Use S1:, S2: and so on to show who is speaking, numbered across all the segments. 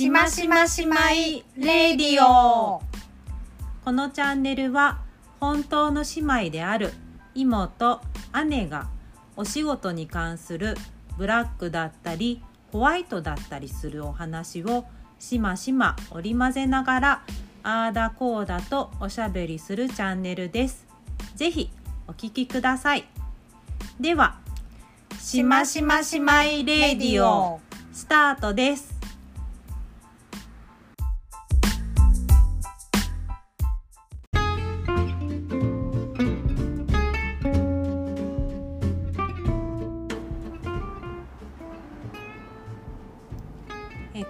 S1: しましましまいレディオ
S2: このチャンネルは本当の姉妹である妹姉がお仕事に関するブラックだったりホワイトだったりするお話をしましま織り交ぜながらあーだこーだとおしゃべりするチャンネルです。ぜひお聞きください。では、しましましまいレディオスタートです。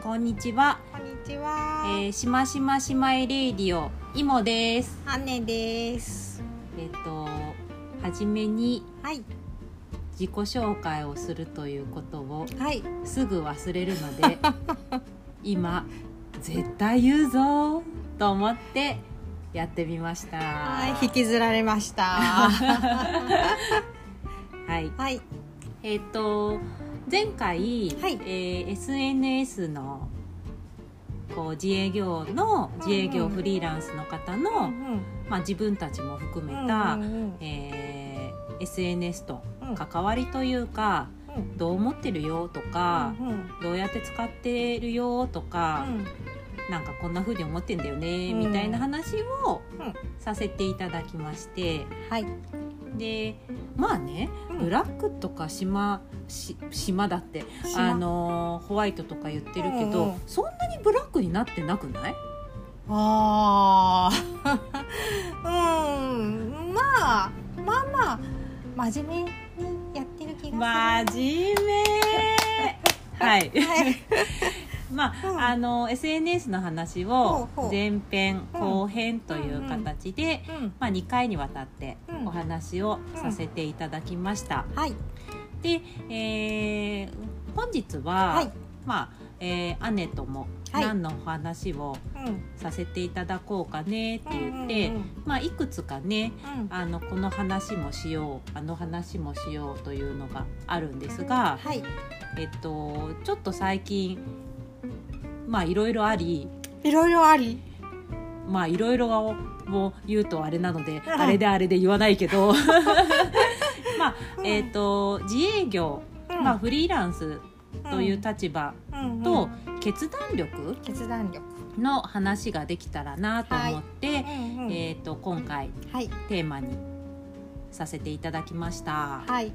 S2: こんにちは。
S1: こんにちは、
S2: えー、しましましまいレディオいもです。
S1: 姉です
S2: えっ、とはじめに
S1: はい
S2: 自己紹介をするということを
S1: はい
S2: すぐ忘れるので 今絶対言うぞと思ってやってみました。
S1: はい引きずられました
S2: はい。
S1: はい
S2: えっ、と前回、
S1: はい。
S2: えー SNS のこう自営業の自営業
S1: うんうん
S2: フリーランスの方の、
S1: うん
S2: まあ、自分たちも含め
S1: うん
S2: た、
S1: うんうん。
S2: えー SNS と
S1: うん。
S2: 関わりというか、
S1: うん。
S2: どう思ってるよとか、
S1: うんうん。
S2: どうやって使ってるよとか、なんかこんな風に思ってんだよね、
S1: うん。
S2: みたいな話を
S1: うん。
S2: させていただきまして。
S1: はい。
S2: でまあね、
S1: うん。
S2: ブラックとか島し島だって
S1: 島。
S2: あのーホワイトとか言ってるけど、
S1: うんうん。
S2: そんなにブラックになってなくない？
S1: あー。うん。まあまあまあ真面目にやってる気がする。
S2: 真面目。はい。
S1: はい
S2: まあ、
S1: うん。
S2: あの SNS の話
S1: ほ
S2: を前編後編という形で、
S1: うん。
S2: まあ、2回にわたって
S1: うん。
S2: お話をさせていただきました。
S1: はい。
S2: で、えー本日は、
S1: はい。
S2: まあえー姉とも
S1: はい。
S2: 何のお話を
S1: うん。
S2: させていただこうかねって言って、
S1: うんうん。
S2: まあ、いくつかね
S1: うん。
S2: あのこの話もしようあの話もしようというのがあるんですが、
S1: はい。
S2: えっと、ちょっと最近まあいろいろあり。
S1: いろいろあり。
S2: まあいろいろを言うとあれなので、
S1: うん
S2: あれであれで言わないけど。まあ、えっと自営業、
S1: うん。
S2: まあ、フリーランスという立場
S1: うん
S2: と
S1: うん。
S2: 決断力
S1: 決断力。
S2: の話ができたらなと思って、
S1: うんうん。
S2: えっと今回
S1: はい。
S2: テーマにさせていただきました。
S1: はい。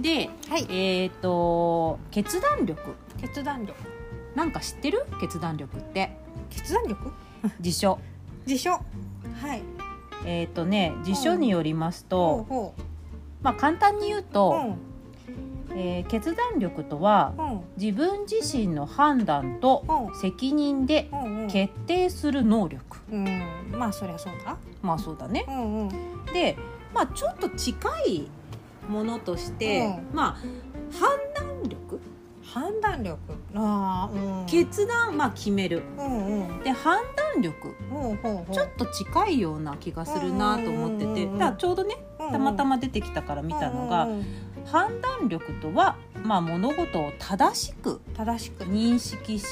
S2: で、
S1: はい。
S2: えっと決断力。
S1: 決断力
S2: なんか知ってる？決断力って。
S1: 決断力？
S2: 辞書。
S1: 辞書。はい。
S2: えっ、とね辞書によります
S1: ほ
S2: と、
S1: うほ
S2: まあ簡単に言う
S1: う
S2: と、
S1: ん。
S2: えー決断力とは
S1: うん。
S2: 自分自身の判断と
S1: うん。
S2: 責任で
S1: うんうん。
S2: 決定する能力、
S1: うん。まあそりゃそうだ。
S2: まあそうだね。
S1: うんうん。
S2: でまあちょっと近いものとして、
S1: う
S2: まあ判断力
S1: 判断力。ああうん。
S2: 決断まあ決める。
S1: うんうん。
S2: で判断力。
S1: ほうほうほう。
S2: ちょっと近いような気がするなと思ってて。
S1: うんうん
S2: だからちょうどねたまたま出てきたから見たのが、
S1: うんうんうん。
S2: 判断力とは、まあ、物事を正しく
S1: 正しく。
S2: 認識し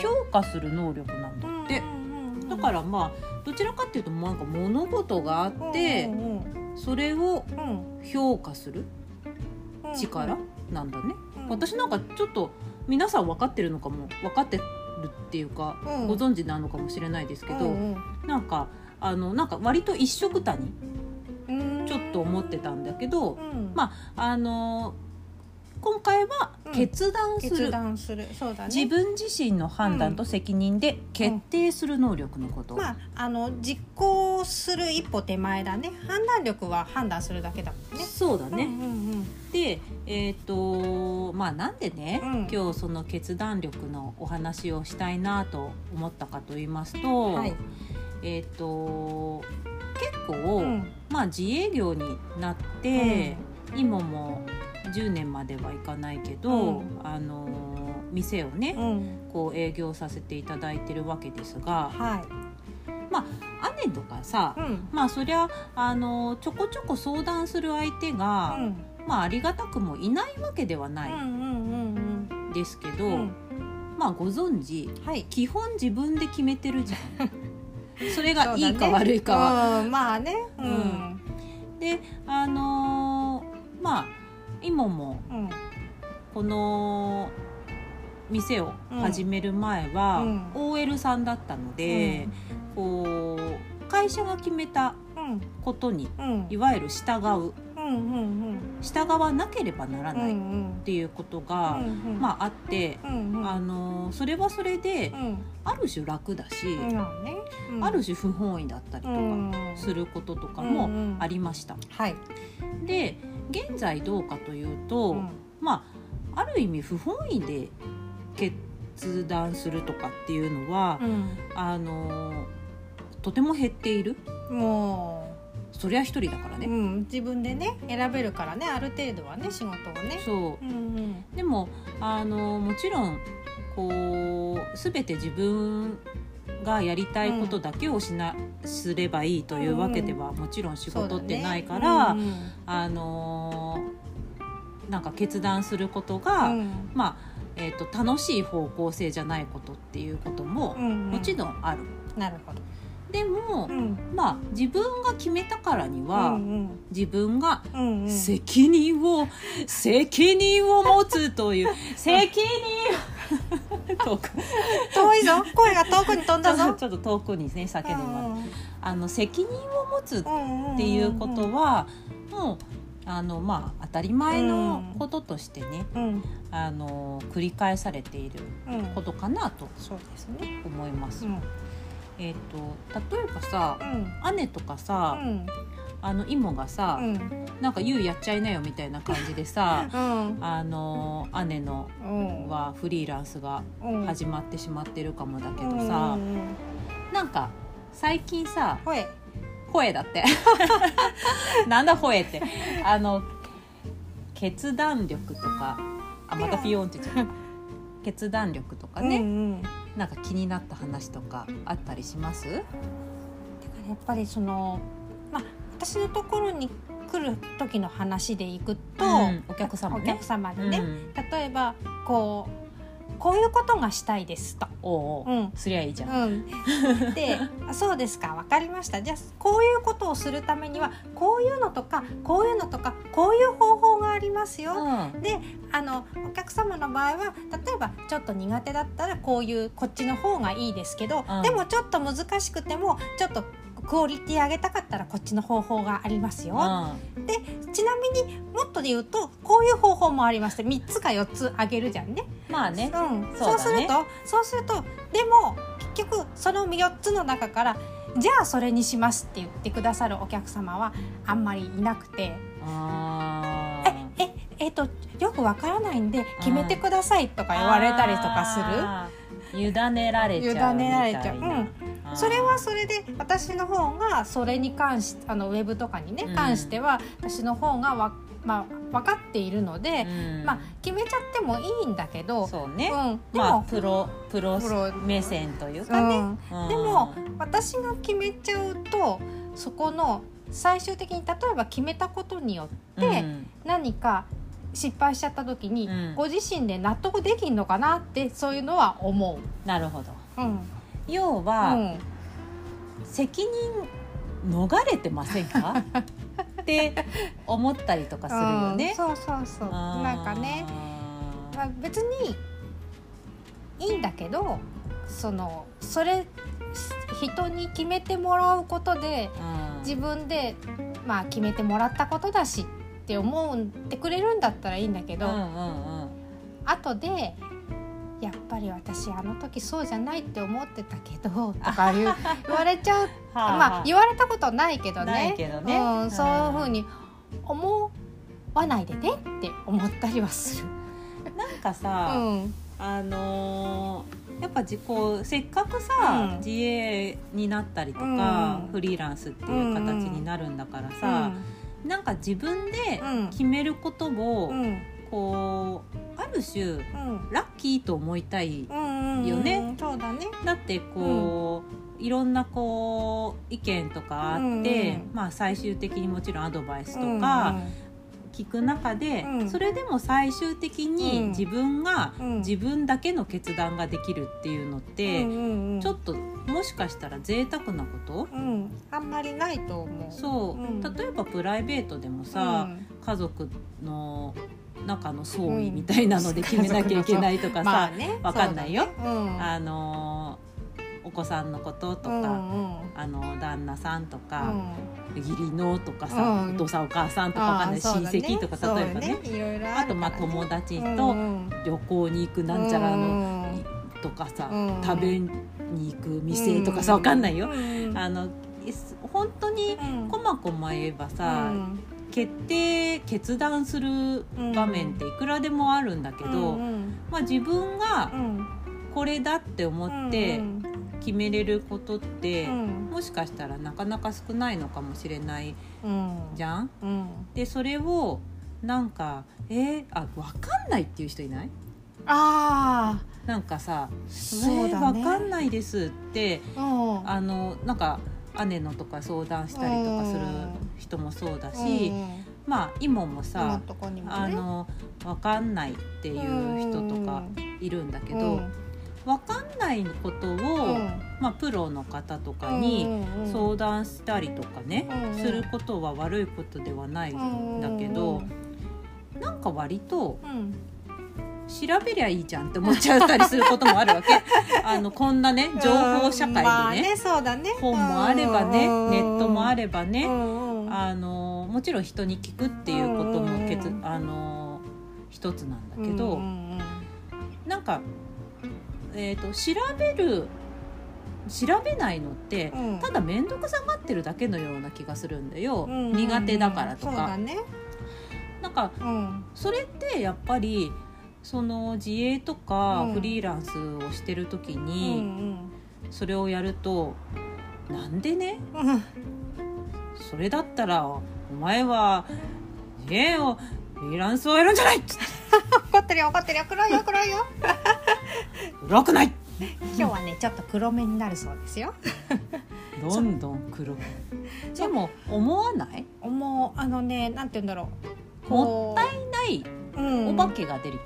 S2: 評価する能力なんだって。だからまあどちらかっていうとなんか物事があってそれを
S1: うん。
S2: 評価する
S1: うん
S2: 力なんだね。
S1: うん
S2: 私なんかちょっと皆さん分かってるのかも分かってるっていうか
S1: うん。
S2: ご存知なのかもしれないですけど
S1: うん
S2: なんかあのなんか割と一緒くたに
S1: うん。
S2: ちょっと思ってたんだけど
S1: うん。
S2: まあの今回は決断する。
S1: 決断する。そうだね。
S2: 自分自身の判断と責任で決定する能力のこと、
S1: まああの実行する一歩手前だね。判断力は判断するだけだもんね。
S2: そうだね、
S1: うんうん
S2: でえっ、とまあなんでね、
S1: うん。
S2: 今日その決断力のお話をしたいなと思ったかと言いますと、
S1: うんはい。
S2: えっ、と結構、
S1: うん。
S2: まあ自営業になって、今も10年まではいかないけど、
S1: うん。
S2: あの店をね、
S1: うん。
S2: こう営業させていただいてるわけですが
S1: は
S2: 姉とかさ、
S1: いうん。
S2: まあそりゃあのちょこちょこ相談する相手が、
S1: うん。
S2: まあありがたくもいないわけではないですけど、
S1: うん。
S2: まあご存知
S1: はい。
S2: 基本自分で決めてるじゃん。それがいいか悪いかは。
S1: うん。まあね。う
S2: うんん。であのーまあ今も
S1: うん。
S2: この店を始める前は、
S1: うん。
S2: OL さんだったので、こう会社が決めた
S1: うん。
S2: ことに
S1: うん。
S2: いわゆる従う従わなければならないっ
S1: ん
S2: ていうことが、
S1: うん
S2: まああって、あのーそれはそれで
S1: うん。
S2: ある種楽だし、
S1: あ
S2: る種不本意だったりと
S1: うん。
S2: かすることとかもありました。
S1: はい。
S2: で現在どうかというと、
S1: うん。
S2: まあある意味不本意で決断するとかっていうのは、あのとても減っている。
S1: も
S2: そりゃ一人だから
S1: う、う
S2: ね、
S1: ん、自分でね選べるからねある程度はね仕事をね。
S2: そう。
S1: うんうん。
S2: でもあのもちろんこう全て自分がやりたいことだけをしな、すればいいというわけではもちろん仕事ってないから、
S1: そうだね。
S2: あのなんか決断することが、
S1: うん。
S2: まあえー、と楽しい方向性じゃないことっていうことも
S1: うんうん。
S2: もちろんある。
S1: なるほど、
S2: でも、
S1: うん。
S2: まあ自分が決めたからには、
S1: うん
S2: 自分が
S1: うんうん。
S2: 責任を、責任を持つという 責任 遠く。
S1: 遠いぞ。声が遠くに飛んだぞ。
S2: ちょっと遠くにね叫んでもらう。あの責任を持つっ
S1: って
S2: いうことは、もうあのまあ当たり前のこととしてね、
S1: うん。
S2: あの繰り返されている
S1: うん
S2: ことかなと
S1: そうですね。
S2: 思います。
S1: うん
S2: えっ、と例えばさ
S1: うん。
S2: 姉とかさ、
S1: うん。
S2: あのイモがさ、
S1: うん。
S2: なんか「ゆうやっちゃいなよ」みたいな感じでさ
S1: うん。
S2: あの姉の
S1: うん。
S2: はフリーランスが
S1: うん。
S2: 始まってしまってるかもだけど
S1: うん
S2: さ、
S1: う
S2: なんか最近さ
S1: 声「
S2: ほえ」だって。なんだ「ほえ」って。あの決断力とかあまたフィヨンって言っちゃった決断力とかね、
S1: うんうん
S2: なんか気になった話とかあったりします？
S1: だからやっぱりそのまあ私のところに来る時の話でいくと、
S2: うんお客様ね。
S1: お客様にね、
S2: うん。
S1: 例えばこうこういうことがしたいですと。
S2: おうおう、
S1: うん。
S2: すりゃいいじゃん、
S1: うん、であそうですか。分かりました。じゃあこういうことをするためにはこういうのとかこういうのとかこういう方法がありますよ。
S2: うん。
S1: であのお客様の場合は例えばちょっと苦手だったらこういうこっちの方がいいですけど、
S2: うん。
S1: でもちょっと難しくてもちょっとクオリティ上げたかったらこっちの方法がありますよ。
S2: う
S1: ちなみにもっとで言うとこういう方法もありまして3つか4つあげるじゃんね。
S2: ん、まあね。
S1: うん、
S2: そうだね。
S1: するとそうするとでも結局その4つの中からじゃあそれにしますって言ってくださるお客様はあんまりいなくて。
S2: あ「
S1: えええっとよくわからないんで決めてください」とか言われたりとか
S2: する？委ねられちゃう
S1: 委ねられちゃう、ん、それはそれで私の方がそれに関してあのウェブとかにね
S2: うん。
S1: 関しては私の方がわ、まあ、分かっているので、
S2: うん。
S1: まあ、決めちゃってもいいんだけど、
S2: そうね、
S1: うん、でも、
S2: まあプロプロ。目線というかね、
S1: でも私が決めちゃうとそこの最終的に例えば決めたことによって
S2: うん。
S1: 何か失敗しちゃった時に、
S2: うん。
S1: ご自身で納得できんのかなってそういうのは思
S2: なるほど。
S1: う。うん。
S2: 要は、
S1: うん。
S2: 責任逃れてませんか？って思ったりとかするよ
S1: うん
S2: ね。
S1: そうそうそう。なんかね、まあ、別にいいんだけどそのそれ人に決めてもらうことで
S2: うん。
S1: 自分で、まあ、決めてもらったことだしって思ってくれるんだったらいいんだけど、
S2: うんうんうん。
S1: 後でやっぱり私あの時そうじゃないって思ってたけど とか言う言われちゃう。
S2: はあ
S1: まあ言われたことないけどね。
S2: ね。
S1: うん、そういうふうに思わないでねって思ったりはする。
S2: なんか
S1: う
S2: さ、
S1: ん。
S2: あのーやっぱじこうせっかくさ、
S1: うん。
S2: 自営になったりとか、
S1: うん。
S2: フリーランスっていう形になるんだからさ、なんか自分で
S1: うん。
S2: 決めることを、こうある種
S1: うん。
S2: ラッキーと思いたいよね。
S1: そうだね。
S2: だってこう、いろんなこう意見とかあって、まあ最終的にもちろんアドバイスと
S1: うん
S2: か、聞く中で、
S1: うん。
S2: それでも最終的に
S1: うん。
S2: 自分が
S1: うん。
S2: 自分だけの決断ができるっていうのって、
S1: うん。
S2: ちょっともしかしたら贅沢なこと？
S1: うん。あんまりないと思う。
S2: そう、
S1: うん。
S2: 例えばプライベートでもさ、
S1: うん。
S2: 家族の中の葬儀みたいなので決めなきゃいけないとかさ、
S1: まあね。
S2: わかんないよ。
S1: ね。うん。
S2: あのーお子さんのこととか、
S1: うんうん。
S2: あの旦那さんとか、
S1: うん。
S2: 義理のとかさ、
S1: うん。
S2: お父さんお母さんとかわかんない、
S1: あーそうだ
S2: 親戚とか例えばね。
S1: そうだいろいろ
S2: あとまあ友達
S1: うん
S2: と
S1: うん。
S2: 旅行に行くなんちゃらの、
S1: うん
S2: とかさ、
S1: うん。
S2: 食べに行く店とかさわかんないよ。
S1: うん。
S2: あの本当に
S1: うん。
S2: こまこま言えばさ、
S1: うん。
S2: 決定決断する場面っていくらでもあるんだけど、
S1: うん
S2: まあ、自分が
S1: うん。
S2: これだって思って
S1: うん
S2: 決めれることって、
S1: うん。
S2: もしかしたらなかなか少ないのかもしれない
S1: うん。
S2: じゃん？でそれをなんかえー、あ分かんないっていう人いない？
S1: あ
S2: なんかさ
S1: あ「そうだね
S2: えー、分かんないです」って
S1: うん。
S2: あのなんか姉のとか相談したりとかする人もそうだし、
S1: うん
S2: まあ妹も
S1: 今
S2: さ
S1: ね。
S2: あの分かんないっていう人とかいるんだけど、
S1: うん。
S2: 分かんないことを、
S1: うん。
S2: まあ、プロの方とかに
S1: うんうん
S2: 相談したりとかね、
S1: うん
S2: することは悪いことではないんだけど、なんか割と
S1: うん
S2: 調べりゃいいじゃんって思っちゃったりすることもあるわけ。あのこんなね情報社会でね,、
S1: まあねそうだね。
S2: 本もあればね、
S1: うん。
S2: ネットもあれば
S1: う
S2: ね、
S1: んうん。
S2: あのもちろん人に聞くっていうこともけつ、
S1: うん。
S2: あの一つなんだけど、
S1: うんうん
S2: なんか、えー、と調べる調べないのって、
S1: うん。
S2: ただ面倒くさがってるだけのような気がするんだよ、
S1: うん
S2: 苦手だからとか。
S1: ね。
S2: なんか
S1: うん。
S2: それってやっぱりその自営とか
S1: うん。
S2: フリーランスをしてる時
S1: うん
S2: にそれをやると、なんでね？それだったらお前は自営をフリーランスをやるんじゃない！
S1: 怒ってるよ怒ってるよ。黒いよ黒いよ。
S2: 黒くない！
S1: 今日はねちょっと黒目になるそうですよ。
S2: どんどん黒く。でも思わない？
S1: もう。あのねなんて言うんだろう。
S2: もった
S1: い
S2: ない
S1: うん。
S2: お化けが出るよ、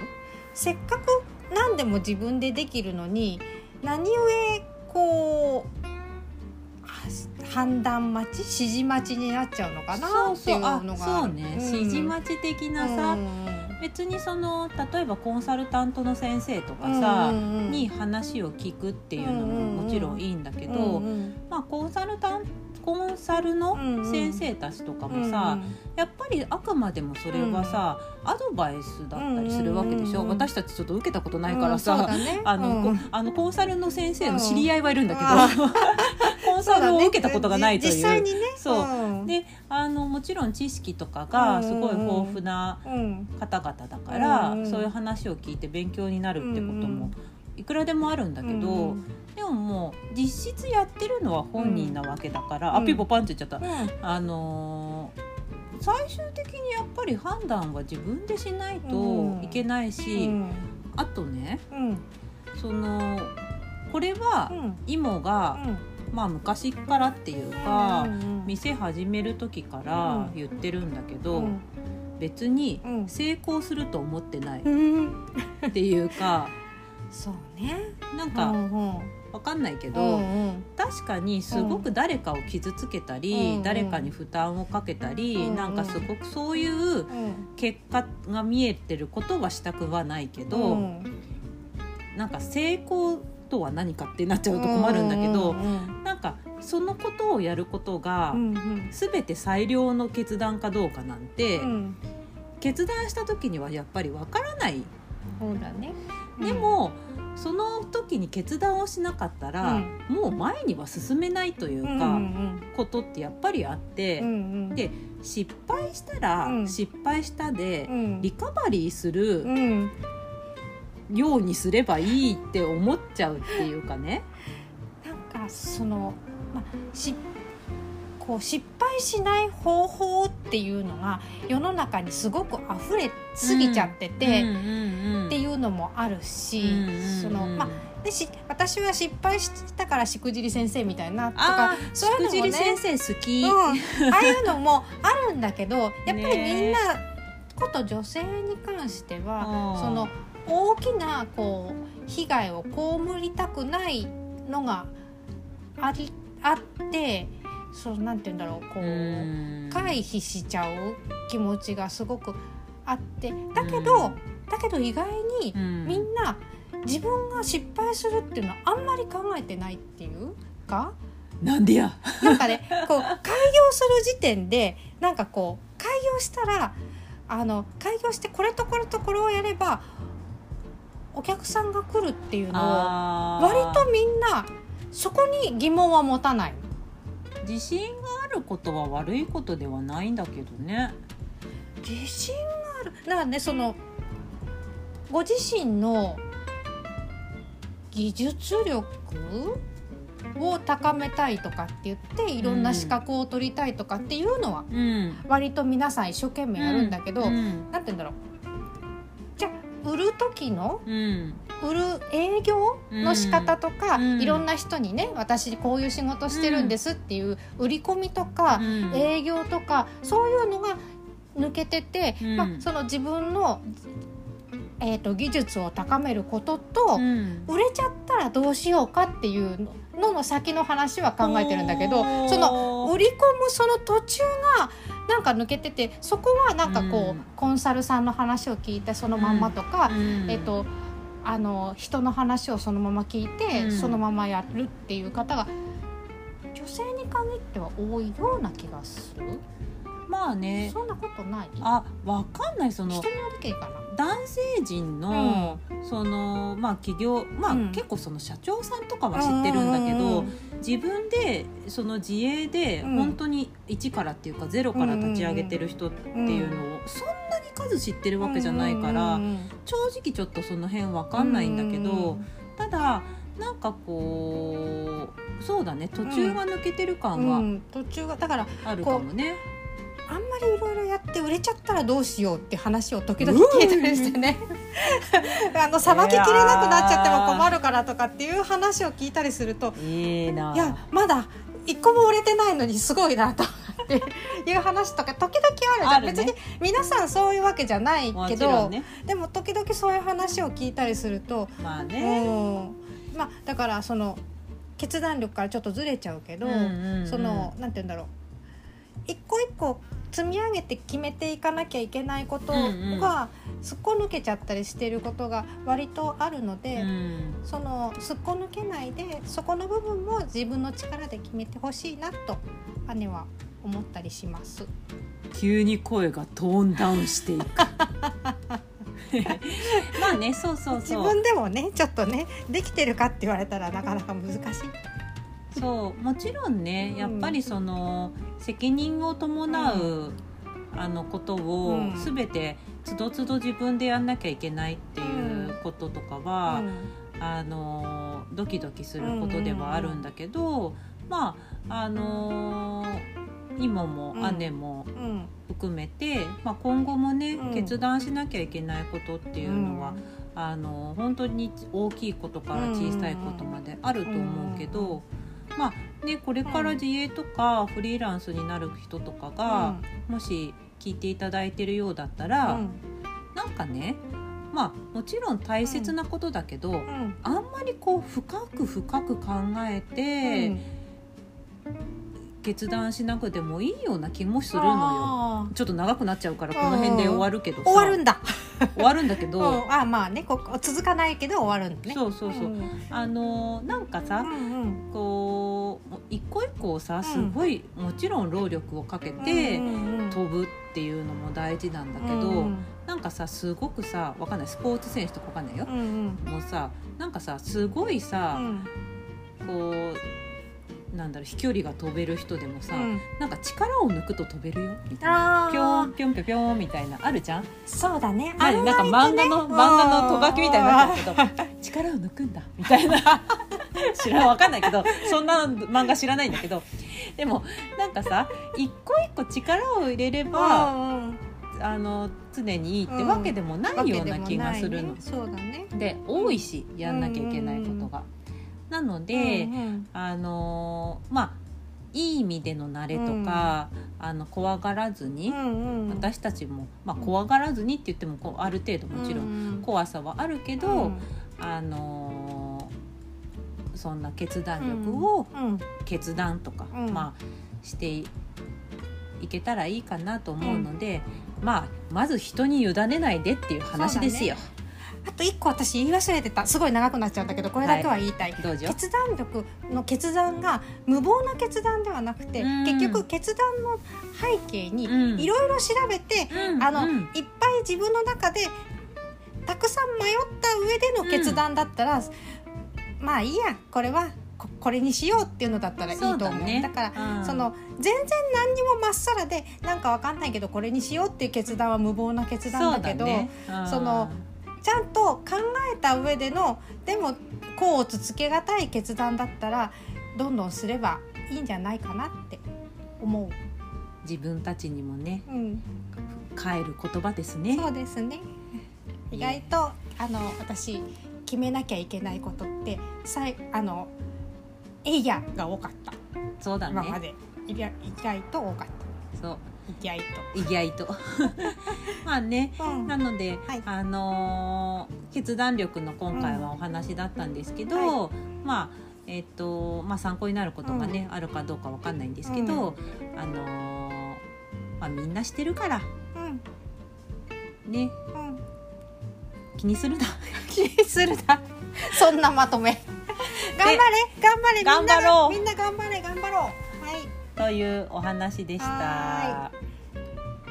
S1: せっかく何でも自分でできるのに何故こうは判断待ち指示待ちになっちゃうのかなっていうのが
S2: あそうね、指示待ち的なさ、別にその例えばコンサルタントの先生とかさ、に話を聞くっていうのももちろんいいんだけど、まあ、コンサルタンコンサルの先生たちとかもさ、やっぱりあくまでもそれはさ、アドバイスだったりするわけでしょ、
S1: うんうんうん。
S2: 私たちちょっと受けたことないからさ、あの、こあのコンサルの先生の知り合いはいるんだけど、コンサルを受けたことがないという。
S1: 実際にね。
S2: そう。であのもちろん知識とかがすごい豊富な
S1: うん。
S2: 方々だから、
S1: うん
S2: そういう話を聞いて勉強になるってこともいくらでもあるんだけど、
S1: うん
S2: でももう実質やってるのは本人なわけだから、
S1: うん。
S2: あピポパンって言っちゃった、
S1: うん。
S2: あのー最終的にやっぱり判断は自分でしないといけないし、
S1: うん。
S2: あとね
S1: うん。
S2: そのこれは
S1: うん。
S2: イが、まあ昔からっていうか、
S1: うん
S2: 店始める時から言ってるんだけど、
S1: うん。
S2: 別に
S1: うん。
S2: 成功すると思ってない
S1: うん。
S2: っていうか。
S1: そうね。
S2: なんか
S1: うんうん
S2: わかんないけど、
S1: うんうん。
S2: 確かにすごく誰かを傷つけたり、
S1: うん
S2: 誰かに負担をかけたり、
S1: うん
S2: なんかすごくそういう
S1: うん。
S2: 結果が見えてることはしたくはないけど、
S1: うん。
S2: なんか成功とは何かってなっちゃうと困るんだけど、
S1: うん
S2: なんかそのことをやることが
S1: うんうん。
S2: 全て最良の決断かどうかなんて、
S1: うん。
S2: 決断した時にはやっぱりわからない、
S1: そうだね。
S2: でもその時に決断をしなかったら、もう前には進めないという
S1: うん
S2: か、
S1: うん。
S2: ことってやっぱりあって、
S1: うんうん。
S2: で失敗したら、
S1: うん。
S2: 失敗したで、
S1: うん。
S2: リカバリーする
S1: うん。
S2: ようにすればいいって思っちゃうっていうかね。
S1: なんかその、まあ、しこう失敗しない方法っていうのが世の中にすごく溢れすぎちゃってて、っていうのもあるし、そのまあでし私は失敗したからしくじり先生みたいなと
S2: あ
S1: か
S2: あ
S1: そういうのもね
S2: 先生好き。
S1: うん、ああいうのもあるんだけど やっぱりみんなこと女性に関してはその大きなこう被害を被りたくないのがありあってそうなんて言うんだろうこう。
S2: うん
S1: 回避しちゃう気持ちがすごくあってだけど、
S2: うん
S1: だけど意外に
S2: うん
S1: みんな自分が失敗するっていうのはあんまり考えてないっていうか
S2: なんでや？
S1: なんかねこう開業する時点でなんかこう開業したらあの開業してこれとこれとこれをやればお客さんが来るっていうのを割とみんなそこに疑問は持たない。
S2: 自信があることは悪いことではないんだけどね。
S1: 自信がある。だからねそのご自身の技術力を高めたいとかって言っていろんな資格を取りたいとかっていうのは
S2: うん。
S1: 割と皆さん一生懸命やるんだけど、
S2: うん。
S1: なんて言うんだろう売る時の
S2: うん。
S1: 売る営業の仕方とか、
S2: うん。
S1: いろんな人にね私こういう仕事してるんですっていう売り込みとか、
S2: うん。
S1: 営業とかそういうのが抜けてて、
S2: うん。
S1: まあ、その自分の、えー、と技術を高めることと、
S2: うん。
S1: 売れちゃったらどうしようかっていうのの先の話は考えてるんだけどその売り込むその途中がなんか抜けててそこはなんかこう、
S2: うん。
S1: コンサルさんの話を聞いてそのまんまとか、
S2: うん。
S1: えっ、とあの人の話をそのまま聞いて、
S2: うん。
S1: そのままやるっていう方が女性に限っては多いような気がする。
S2: まあね。
S1: そんなことない
S2: あわかんない。その
S1: 人によるけかな。
S2: 男性陣の、そのまあ企業まあ、
S1: うん。
S2: 結構その社長さんとかは知ってるんだけど、自分でその自営で
S1: うん。
S2: 本当に一からっていうかゼロから立ち上げてる人っていうのをそんなに数知ってるわけじゃないから、
S1: うん
S2: 正直ちょっとその辺わかんないんだけど、ただなんかこうそうだね。途中が抜けてる
S1: う
S2: 感は
S1: ん。途中がだから
S2: あるかもね。
S1: りいろいろやって売れちゃったらどうしようって話を時々聞いたりしてね。あのさばききれなくなっちゃっても困るからとかっていう話を聞いたりすると
S2: いいな。い
S1: やまだ一個も売れてないのにすごいなとっていう話とか時々あるじゃん、
S2: ね。
S1: 別に皆さんそういうわけじゃない
S2: も
S1: けど、
S2: ね。
S1: でも時々そういう話を聞いたりすると
S2: まあね。
S1: うん。まあだからその決断力からちょっとずれちゃうけど、
S2: うんうんうん。
S1: そのなんて言うんだろう一個一個積み上げて決めていかなきゃいけないことがすっこ抜けちゃったりしてることが割とあるので、
S2: うん
S1: そのすっこ抜けないでそこの部分も自分の力で決めてほしいなと姉は思ったりします。
S2: 急に声がトーンダウンしていく まあねそうそう
S1: 自
S2: そう
S1: 分でもねちょっとねできてるかって言われたらなかなか難しい。
S2: そうもちろんねやっぱりその責任を伴う、あのことを
S1: うん。
S2: 全てつどつど自分でやんなきゃいけないっていうこととかは、あのドキドキすることではあるんだけど、まああの今も
S1: うん。
S2: 姉も含めて、まあ、今後もね、
S1: うん。
S2: 決断しなきゃいけないことっていうのは、あの本当に大きいことから小さいことまであると思うけど、まあね、これから自営とかフリーランスになる人とかが、もし聞いていただいてるようだったら、
S1: うん。
S2: なんかねまあもちろん大切なことだけど、
S1: うん。
S2: あんまりこう深く深く考えて、
S1: うん。
S2: 決断しなくてもいいような気もするのよ。ちょっと長くなっちゃうからこの辺で終わるけどさ。
S1: 終わるんだ。
S2: 終わるんだけ
S1: う
S2: ど、
S1: ん。あまあねここ続かないけど終わるんだね。
S2: そうそうそう、
S1: ん。
S2: あのーなんかさ、
S1: うん
S2: こう一個一個をさすごい、もちろん労力をかけて、
S1: うん
S2: 飛ぶっていうのも大事なんだけど、
S1: うん
S2: なんかさすごくさわかんない。スポーツ選手とかわかんないよ。
S1: う、ん。
S2: もうさなんかさすごいさ、
S1: うん。
S2: こうなんだろう飛距離が飛べる人でもさ、
S1: うん
S2: なんか力を抜くと飛べるよみたいな。
S1: あ
S2: ぴょ
S1: ー
S2: んぴょんぴょんぴょんみたいなあるじゃん？
S1: そうだね。
S2: 何なんか漫画の漫画のとがきみたいになってるけど力を抜くんだみたいな 知らんわかんないけどそんな漫画知らないんだけどでもなんかさ一個一個力を入れれば、
S1: うん
S2: あの常にいいってわけでもないような気がするの。
S1: そうだね。
S2: で多いしやんなきゃいけないことが。なので、
S1: うん
S2: あのーまあいい意味での慣れとか、あの怖がらずに、
S1: うんうん。
S2: 私たちも、まあ、怖がらずにって言ってもこうある程度もちろん
S1: ん
S2: 怖さはあるけど、
S1: うん。
S2: あのーそんな決断力を
S1: うん。
S2: 決断とか、
S1: うん。
S2: まあしていいけたらいいかなと思うので、まあまず人に委ねないでっていう話ですよ。
S1: あと一個私言い忘れてた。すごい長くなっちゃうんだけどこれだけは言いたい、
S2: どうぞ。
S1: 決断力の決断が無謀な決断ではなくて、
S2: うん。
S1: 結局決断の背景に
S2: うん。
S1: いろいろ調べて、
S2: うん。
S1: あの、
S2: うん。
S1: いっぱい自分の中でたくさん迷った上での決断だったら、まあいいやこれはここれにしようっていうのだったらいいと思う。
S2: だね。
S1: から
S2: うん。
S1: その全然何にもまっさらでなんかわかんないけどこれにしようっていう決断は無謀な決断だけど
S2: そね。うん。
S1: そのちゃんと考えた上でのでもこう続けがたい決断だったらどんどんすればいいんじゃないかなって思
S2: 自分たちにもね
S1: う、うん、
S2: 帰る言葉ですね。
S1: そうですね。意外とあの私決めなきゃいけないことってさいあのエイヤが多かった。
S2: そうだ
S1: 今ま
S2: ね。
S1: で意外と多かった。
S2: そう
S1: 意外
S2: 意外と。まあね
S1: と、うん。
S2: なので、
S1: はい。
S2: あのー決断力の今回はお話だったんですけど、
S1: は
S2: まあえっ、とまあ参考になることがね、あるかどうかわかんないんですけど、あのーまあみんなしてるから。
S1: うん。
S2: ね。
S1: うん。
S2: 気にするな。
S1: 気にするな。そんなまとめ。頑張れ。頑張れ。
S2: 頑張ろう。
S1: みんな頑張れ。頑張ろう。はい。
S2: というお話でした。
S1: は。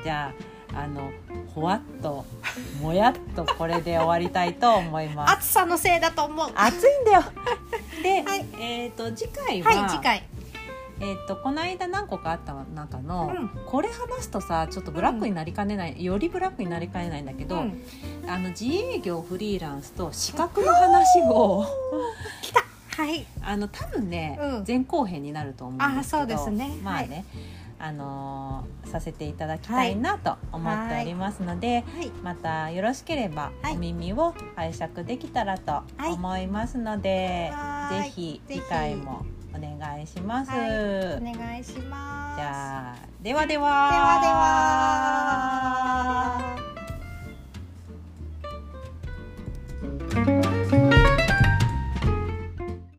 S2: じゃああのほわっと もやっとこれで終わりたいと思います。
S1: 暑さのせいだと思う。
S2: 暑いんだよ。で、
S1: はい。
S2: えっ、と次回は、
S1: はい次回。
S2: えっ、とこの間何個かあった中の、
S1: うん。
S2: これ話すとさちょっとブラックになりかねない、よりブラックになりかねないんだけど、
S1: うん。
S2: あの自営業フリーランスと資格の話を
S1: 来た。はい。
S2: あの多分ね、
S1: うん。
S2: 前後編になると思うんですけど
S1: あそうですね。
S2: まあね、あのさせていただきたいなと思っておりますので、
S1: はい、
S2: またよろしければお耳を拝借できたらと思いますので、
S1: はい、ぜひ
S2: 次回もお願いします。
S1: はい、お願いします。
S2: じゃあではでは。
S1: ではでは。